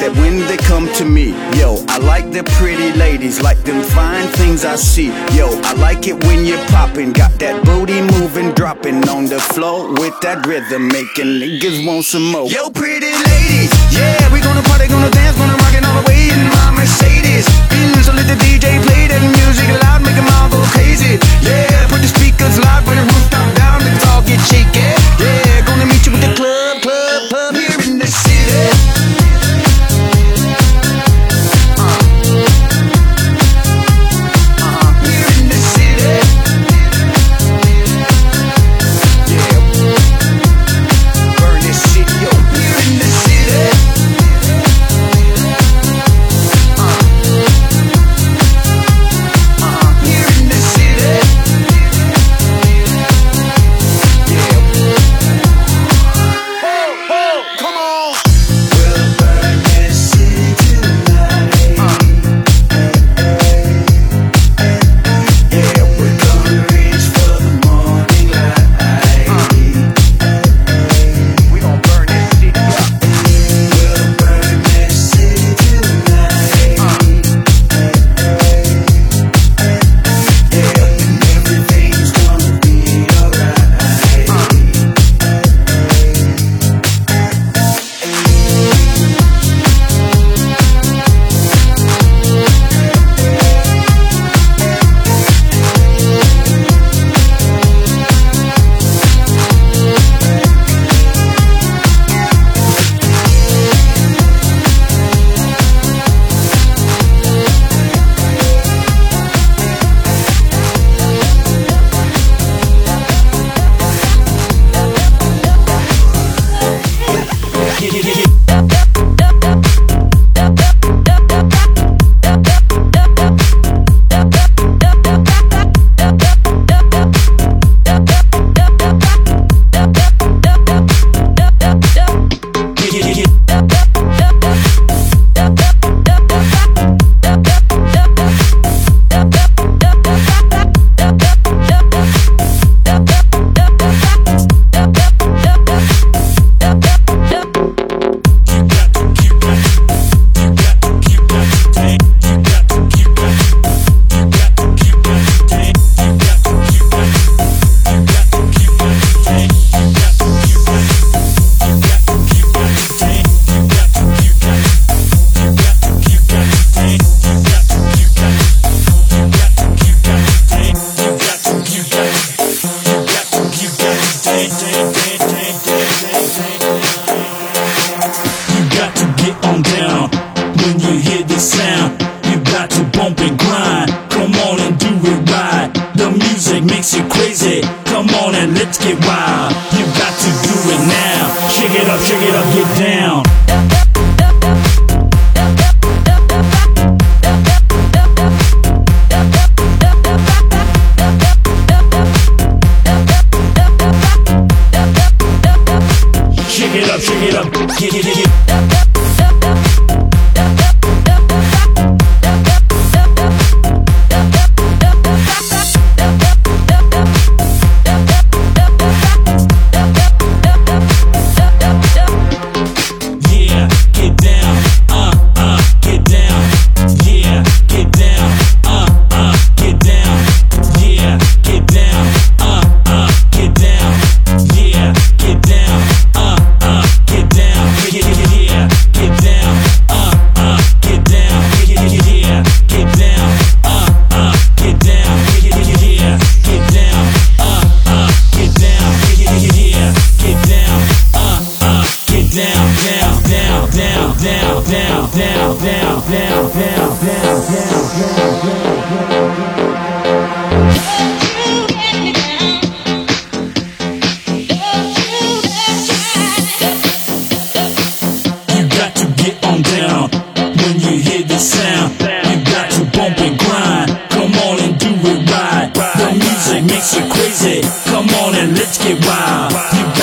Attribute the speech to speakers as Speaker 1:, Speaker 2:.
Speaker 1: that when they come to me, yo, I like the pretty ladies, like them fine things I see. Yo, I like it when you're popping, got that booty moving, dropping on the floor with that rhythm, making niggas want some more. Yo, pretty ladies, yeah, we gonna party, gonna dance, gonna rock it all the way in my Mercedes. Mm, so let the DJ play that music loud, make them all go crazy, yeah. mind. Come on and do it right. The music makes you
Speaker 2: crazy. Come on and let's get wild. You got to do it now. Shake it up, shake it up, get down. music makes you crazy. Come on and let's get wild.